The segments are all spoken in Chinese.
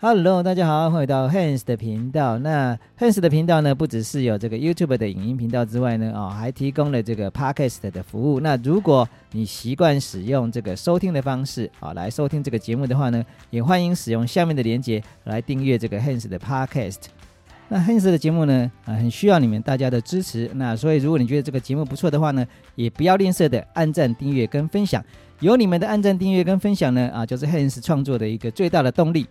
Hello，大家好，欢迎到 Hans 的频道。那 Hans 的频道呢，不只是有这个 YouTube 的影音频道之外呢，哦，还提供了这个 Podcast 的服务。那如果你习惯使用这个收听的方式啊，来收听这个节目的话呢，也欢迎使用下面的链接来订阅这个 Hans 的 Podcast。那 Hans 的节目呢，啊，很需要你们大家的支持。那所以，如果你觉得这个节目不错的话呢，也不要吝啬的按赞、订阅跟分享。有你们的按赞、订阅跟分享呢，啊，就是 Hans 创作的一个最大的动力。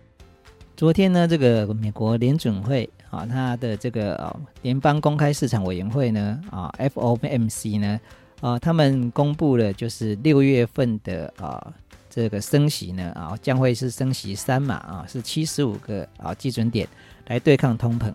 昨天呢，这个美国联准会啊，它的这个啊联邦公开市场委员会呢啊 FOMC 呢啊，他们公布了就是六月份的啊这个升息呢啊将会是升息三码啊，是七十五个啊基准点来对抗通膨。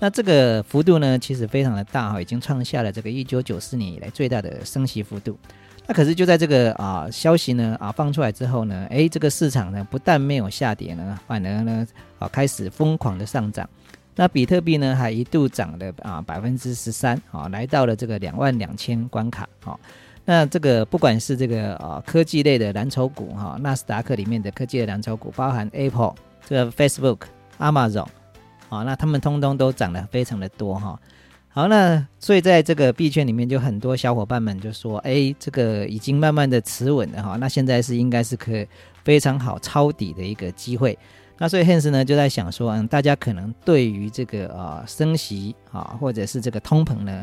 那这个幅度呢，其实非常的大哈，已经创下了这个一九九四年以来最大的升息幅度。那可是就在这个啊消息呢啊放出来之后呢，诶，这个市场呢不但没有下跌呢，反而呢啊开始疯狂的上涨。那比特币呢还一度涨了啊百分之十三啊，来到了这个两万两千关卡啊。那这个不管是这个啊科技类的蓝筹股哈，纳斯达克里面的科技的蓝筹股，包含 Apple、这个 Facebook、Amazon 啊，那他们通通都涨得非常的多哈。好，那所以在这个币圈里面，就很多小伙伴们就说：“哎，这个已经慢慢的持稳了哈，那现在是应该是可非常好抄底的一个机会。”那所以 Hans 呢就在想说，嗯，大家可能对于这个啊升息啊，或者是这个通膨呢，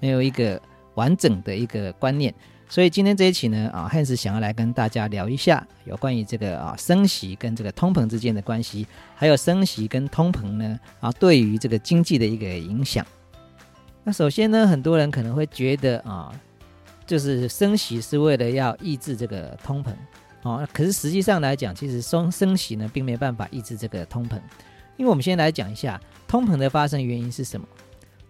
没有一个完整的一个观念。所以今天这一期呢，啊，Hans 想要来跟大家聊一下有关于这个啊升息跟这个通膨之间的关系，还有升息跟通膨呢啊对于这个经济的一个影响。那首先呢，很多人可能会觉得啊，就是升息是为了要抑制这个通膨啊。可是实际上来讲，其实升升息呢，并没办法抑制这个通膨。因为我们先来讲一下通膨的发生原因是什么。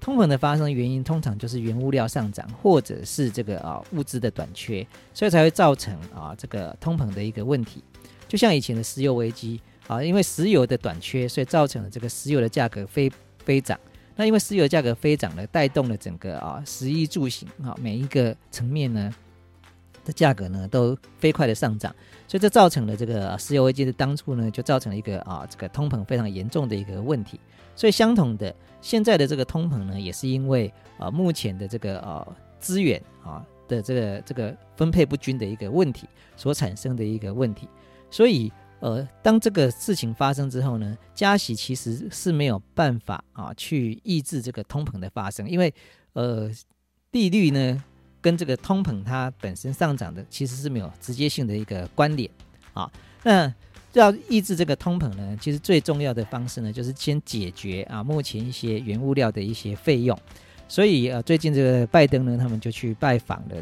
通膨的发生原因通常就是原物料上涨，或者是这个啊物资的短缺，所以才会造成啊这个通膨的一个问题。就像以前的石油危机啊，因为石油的短缺，所以造成了这个石油的价格飞飞涨。那因为石油价格飞涨了，带动了整个啊，食衣住行啊，每一个层面呢的价格呢都飞快的上涨，所以这造成了这个石油危机的当初呢，就造成了一个啊这个通膨非常严重的一个问题。所以相同的，现在的这个通膨呢，也是因为啊目前的这个啊资源啊的这个这个分配不均的一个问题所产生的一个问题，所以。呃，当这个事情发生之后呢，加息其实是没有办法啊去抑制这个通膨的发生，因为呃利率呢跟这个通膨它本身上涨的其实是没有直接性的一个关联啊。那要抑制这个通膨呢，其实最重要的方式呢就是先解决啊目前一些原物料的一些费用。所以呃最近这个拜登呢，他们就去拜访了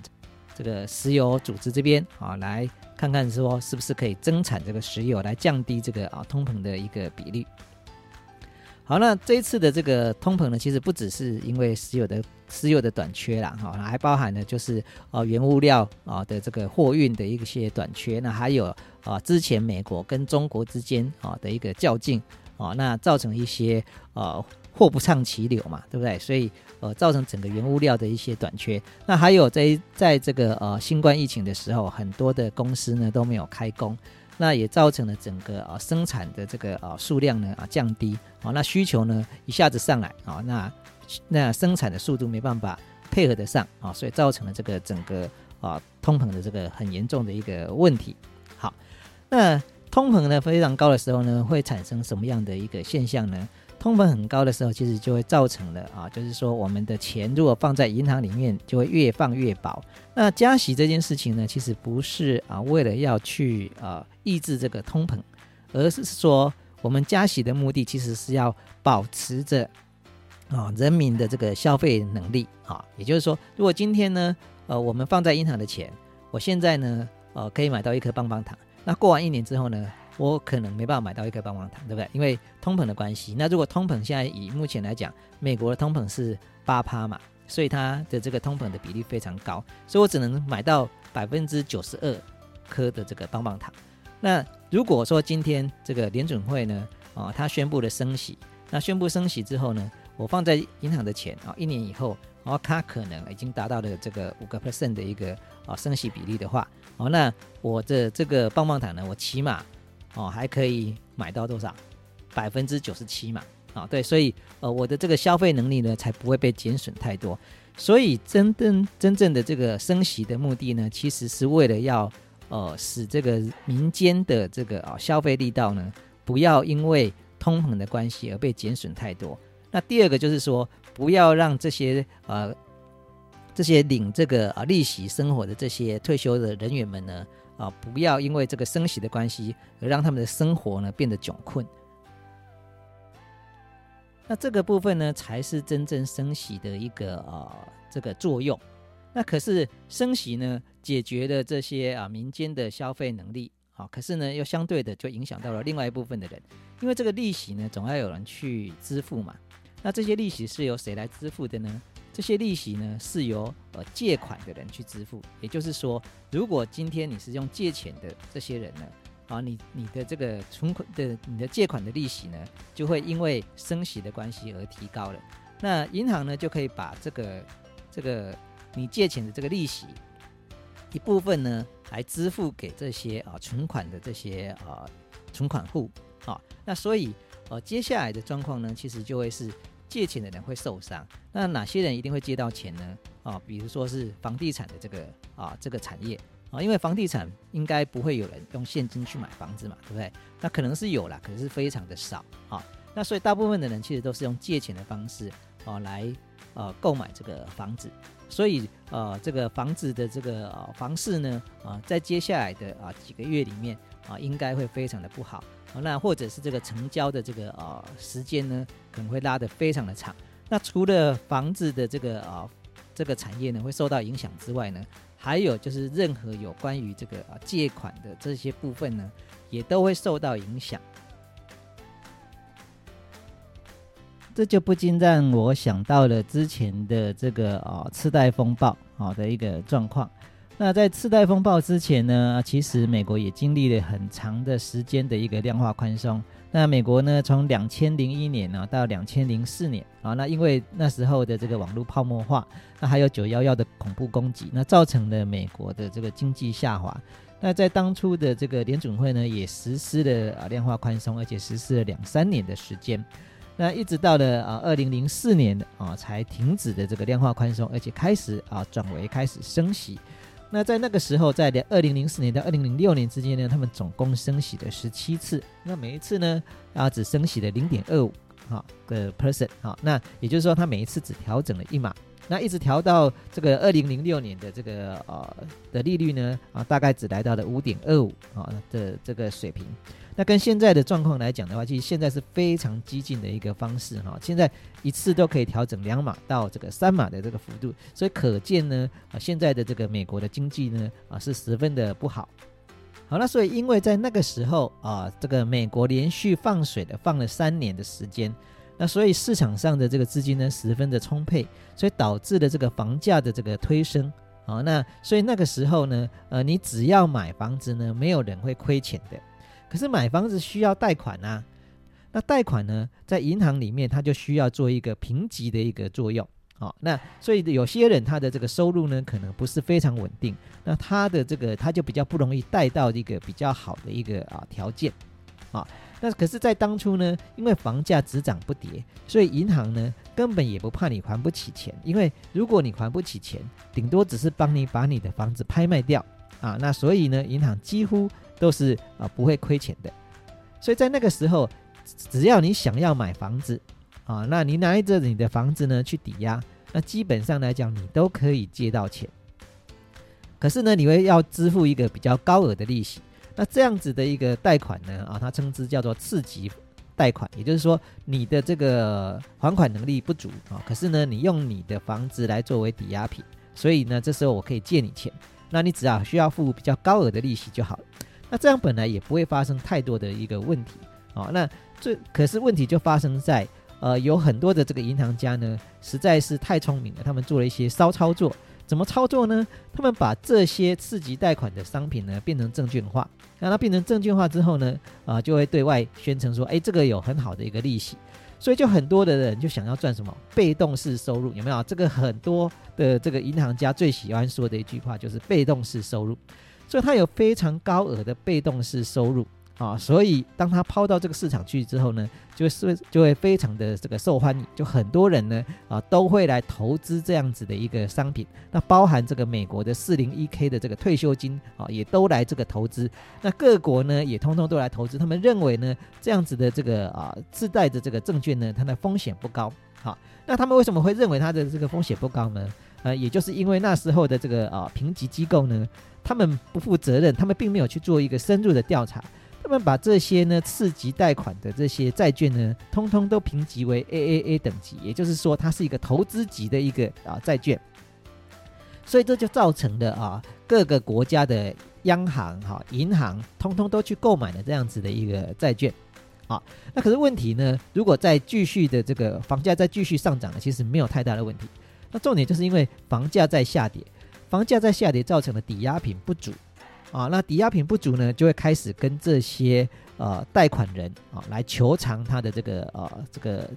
这个石油组织这边啊来。看看说是不是可以增产这个石油来降低这个啊通膨的一个比例。好，那这一次的这个通膨呢，其实不只是因为石油的石油的短缺啦，哈，还包含了就是啊原物料啊的这个货运的一些短缺，那还有啊之前美国跟中国之间啊的一个较劲啊，那造成一些啊货不畅其流嘛，对不对？所以。呃，造成整个原物料的一些短缺。那还有在在这个呃新冠疫情的时候，很多的公司呢都没有开工，那也造成了整个呃生产的这个呃数量呢啊降低啊，那需求呢一下子上来啊，那那生产的速度没办法配合得上啊，所以造成了这个整个啊通膨的这个很严重的一个问题。好，那通膨呢非常高的时候呢，会产生什么样的一个现象呢？通膨很高的时候，其实就会造成了啊，就是说我们的钱如果放在银行里面，就会越放越薄。那加息这件事情呢，其实不是啊为了要去啊抑制这个通膨，而是说我们加息的目的其实是要保持着啊人民的这个消费能力啊。也就是说，如果今天呢，呃，我们放在银行的钱，我现在呢，呃，可以买到一颗棒棒糖，那过完一年之后呢？我可能没办法买到一颗棒棒糖，对不对？因为通膨的关系。那如果通膨现在以目前来讲，美国的通膨是八趴嘛，所以它的这个通膨的比例非常高，所以我只能买到百分之九十二颗的这个棒棒糖。那如果说今天这个联准会呢，啊，它宣布了升息，那宣布升息之后呢，我放在银行的钱啊，一年以后，然哦，它可能已经达到了这个五个 percent 的一个啊升息比例的话，哦，那我的这个棒棒糖呢，我起码。哦，还可以买到多少？百分之九十七嘛，啊，对，所以呃，我的这个消费能力呢，才不会被减损太多。所以真正真正的这个升息的目的呢，其实是为了要呃使这个民间的这个啊消费力道呢，不要因为通膨的关系而被减损太多。那第二个就是说，不要让这些呃这些领这个啊利息生活的这些退休的人员们呢，啊不要因为这个升息的关系而让他们的生活呢变得窘困。那这个部分呢，才是真正升息的一个呃这个作用。那可是升息呢，解决了这些啊民间的消费能力，好，可是呢又相对的就影响到了另外一部分的人，因为这个利息呢总要有人去支付嘛。那这些利息是由谁来支付的呢？这些利息呢是由呃借款的人去支付。也就是说，如果今天你是用借钱的这些人呢？啊，你你的这个存款的你的借款的利息呢，就会因为升息的关系而提高了。那银行呢，就可以把这个这个你借钱的这个利息一部分呢，来支付给这些啊存款的这些啊存款户啊。那所以呃接下来的状况呢，其实就会是借钱的人会受伤。那哪些人一定会借到钱呢？啊，比如说是房地产的这个啊这个产业。啊，因为房地产应该不会有人用现金去买房子嘛，对不对？那可能是有啦，可是非常的少啊。那所以大部分的人其实都是用借钱的方式啊来呃购买这个房子。所以呃这个房子的这个呃房市呢啊，在接下来的啊几个月里面啊，应该会非常的不好。那或者是这个成交的这个啊时间呢，可能会拉得非常的长。那除了房子的这个啊这个产业呢会受到影响之外呢？还有就是，任何有关于这个啊借款的这些部分呢，也都会受到影响。这就不禁让我想到了之前的这个啊次贷风暴啊的一个状况。那在次贷风暴之前呢，其实美国也经历了很长的时间的一个量化宽松。那美国呢，从两千零一年呢到两千零四年啊，那因为那时候的这个网络泡沫化，那还有九幺幺的恐怖攻击，那造成了美国的这个经济下滑。那在当初的这个联准会呢，也实施了啊量化宽松，而且实施了两三年的时间。那一直到了啊二零零四年啊才停止的这个量化宽松，而且开始啊转为开始升息。那在那个时候，在二零零四年到二零零六年之间呢，他们总共升息了十七次。那每一次呢，啊，只升息了零点二五哈个 percent 哈。那也就是说，他每一次只调整了一码。那一直调到这个二零零六年的这个呃的利率呢，啊，大概只来到了五点二五啊的这个水平。那跟现在的状况来讲的话，其实现在是非常激进的一个方式哈。现在一次都可以调整两码到这个三码的这个幅度，所以可见呢，啊，现在的这个美国的经济呢，啊，是十分的不好。好，那所以因为在那个时候啊，这个美国连续放水的放了三年的时间，那所以市场上的这个资金呢，十分的充沛，所以导致了这个房价的这个推升。好，那所以那个时候呢，呃，你只要买房子呢，没有人会亏钱的。可是买房子需要贷款啊，那贷款呢，在银行里面，它就需要做一个评级的一个作用，好，那所以有些人他的这个收入呢，可能不是非常稳定，那他的这个他就比较不容易贷到一个比较好的一个啊条件，啊，那可是，在当初呢，因为房价只涨不跌，所以银行呢根本也不怕你还不起钱，因为如果你还不起钱，顶多只是帮你把你的房子拍卖掉啊，那所以呢，银行几乎。都是啊不会亏钱的，所以在那个时候，只要你想要买房子啊，那你拿着你的房子呢去抵押，那基本上来讲你都可以借到钱。可是呢，你会要支付一个比较高额的利息。那这样子的一个贷款呢啊，它称之叫做次级贷款，也就是说你的这个还款能力不足啊，可是呢你用你的房子来作为抵押品，所以呢这时候我可以借你钱，那你只要需要付比较高额的利息就好了。那这样本来也不会发生太多的一个问题啊。那这可是问题就发生在呃有很多的这个银行家呢，实在是太聪明了，他们做了一些骚操作。怎么操作呢？他们把这些次级贷款的商品呢变成证券化，让它变成证券化之后呢，啊就会对外宣称说，哎，这个有很好的一个利息。所以就很多的人就想要赚什么被动式收入，有没有？这个很多的这个银行家最喜欢说的一句话就是被动式收入。所以它有非常高额的被动式收入啊，所以当他抛到这个市场去之后呢，就是就会非常的这个受欢迎，就很多人呢啊都会来投资这样子的一个商品。那包含这个美国的四零一 K 的这个退休金啊，也都来这个投资。那各国呢也通通都来投资，他们认为呢这样子的这个啊自带的这个证券呢，它的风险不高。好，那他们为什么会认为它的这个风险不高呢？呃，也就是因为那时候的这个啊评级机构呢，他们不负责任，他们并没有去做一个深入的调查。他们把这些呢次级贷款的这些债券呢，通通都评级为 AAA 等级，也就是说，它是一个投资级的一个啊债券。所以这就造成了啊各个国家的央行哈银行通通都去购买了这样子的一个债券。啊，那可是问题呢，如果再继续的这个房价再继续上涨呢，其实没有太大的问题。那重点就是因为房价在下跌，房价在下跌造成的抵押品不足。啊，那抵押品不足呢，就会开始跟这些呃贷款人啊来求偿他的这个呃这个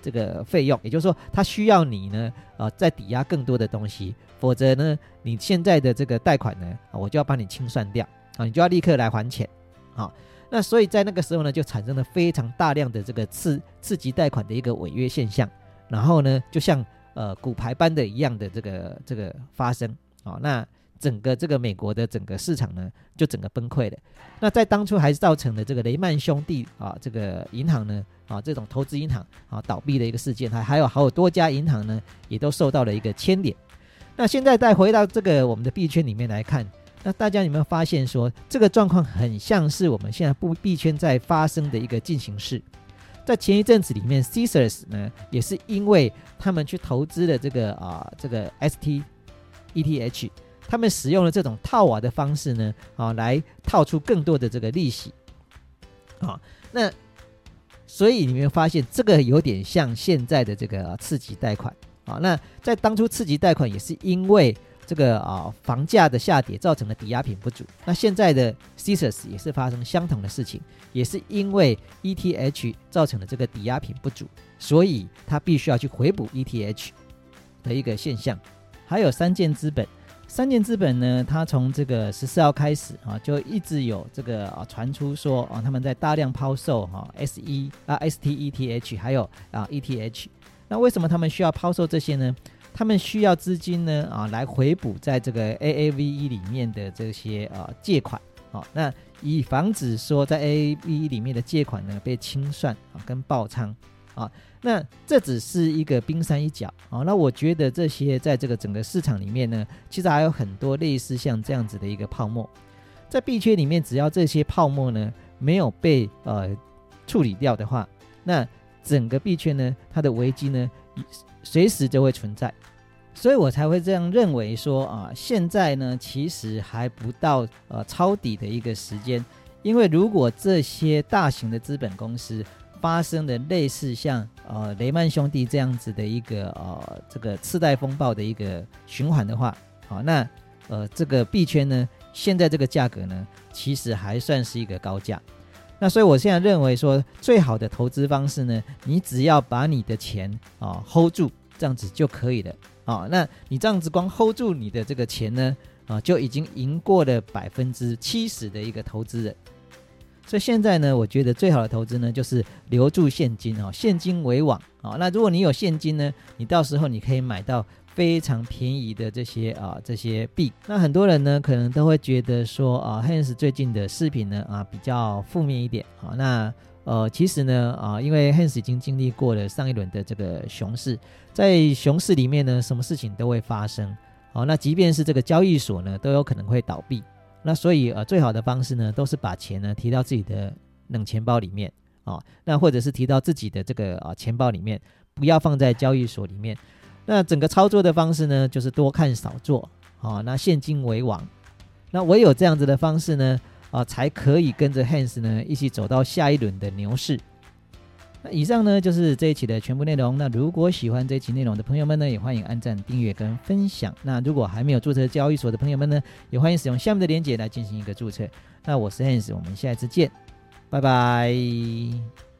这个费用，也就是说，他需要你呢呃再抵押更多的东西，否则呢你现在的这个贷款呢，我就要帮你清算掉啊，你就要立刻来还钱啊。那所以在那个时候呢，就产生了非常大量的这个次次级贷款的一个违约现象，然后呢，就像呃骨牌般的一样的这个这个发生啊，那。整个这个美国的整个市场呢，就整个崩溃了。那在当初还是造成了这个雷曼兄弟啊，这个银行呢啊，这种投资银行啊倒闭的一个事件，还还有好多家银行呢，也都受到了一个牵连。那现在再回到这个我们的币圈里面来看，那大家有没有发现说，这个状况很像是我们现在不币圈在发生的一个进行式？在前一阵子里面，Caesars 呢，也是因为他们去投资了这个啊，这个 ST ETH。他们使用了这种套娃的方式呢，啊，来套出更多的这个利息，啊，那所以你会发现这个有点像现在的这个次级贷款，啊，那在当初次级贷款也是因为这个啊房价的下跌造成的抵押品不足，那现在的 cesis 也是发生相同的事情，也是因为 ETH 造成的这个抵押品不足，所以他必须要去回补 ETH 的一个现象，还有三件资本。三年资本呢，它从这个十四号开始啊，就一直有这个啊传出说啊，他们在大量抛售哈 S 一啊 S T E T H 还有啊 E T H。那为什么他们需要抛售这些呢？他们需要资金呢啊来回补在这个 A A V E 里面的这些啊借款啊，那以防止说在 A A V E 里面的借款呢被清算啊跟爆仓。啊，那这只是一个冰山一角啊。那我觉得这些在这个整个市场里面呢，其实还有很多类似像这样子的一个泡沫，在币圈里面，只要这些泡沫呢没有被呃处理掉的话，那整个币圈呢它的危机呢随时就会存在。所以我才会这样认为说啊，现在呢其实还不到呃抄底的一个时间，因为如果这些大型的资本公司。发生的类似像呃雷曼兄弟这样子的一个呃这个次贷风暴的一个循环的话，好，那呃这个币圈呢，现在这个价格呢，其实还算是一个高价。那所以我现在认为说，最好的投资方式呢，你只要把你的钱啊 hold 住，这样子就可以了啊。那你这样子光 hold 住你的这个钱呢，啊就已经赢过了百分之七十的一个投资人。所以现在呢，我觉得最好的投资呢，就是留住现金哦，现金为王啊。那如果你有现金呢，你到时候你可以买到非常便宜的这些啊这些币。那很多人呢，可能都会觉得说啊，Hans 最近的视频呢啊比较负面一点啊。那呃，其实呢啊，因为 Hans 已经经历过了上一轮的这个熊市，在熊市里面呢，什么事情都会发生。好，那即便是这个交易所呢，都有可能会倒闭。那所以呃，最好的方式呢，都是把钱呢提到自己的冷钱包里面啊，那或者是提到自己的这个啊钱包里面，不要放在交易所里面。那整个操作的方式呢，就是多看少做啊，那现金为王。那唯有这样子的方式呢，啊，才可以跟着 Hans 呢一起走到下一轮的牛市。那以上呢就是这一期的全部内容。那如果喜欢这一期内容的朋友们呢，也欢迎按赞、订阅跟分享。那如果还没有注册交易所的朋友们呢，也欢迎使用下面的链接来进行一个注册。那我是 Hans，我们下一次见，拜拜。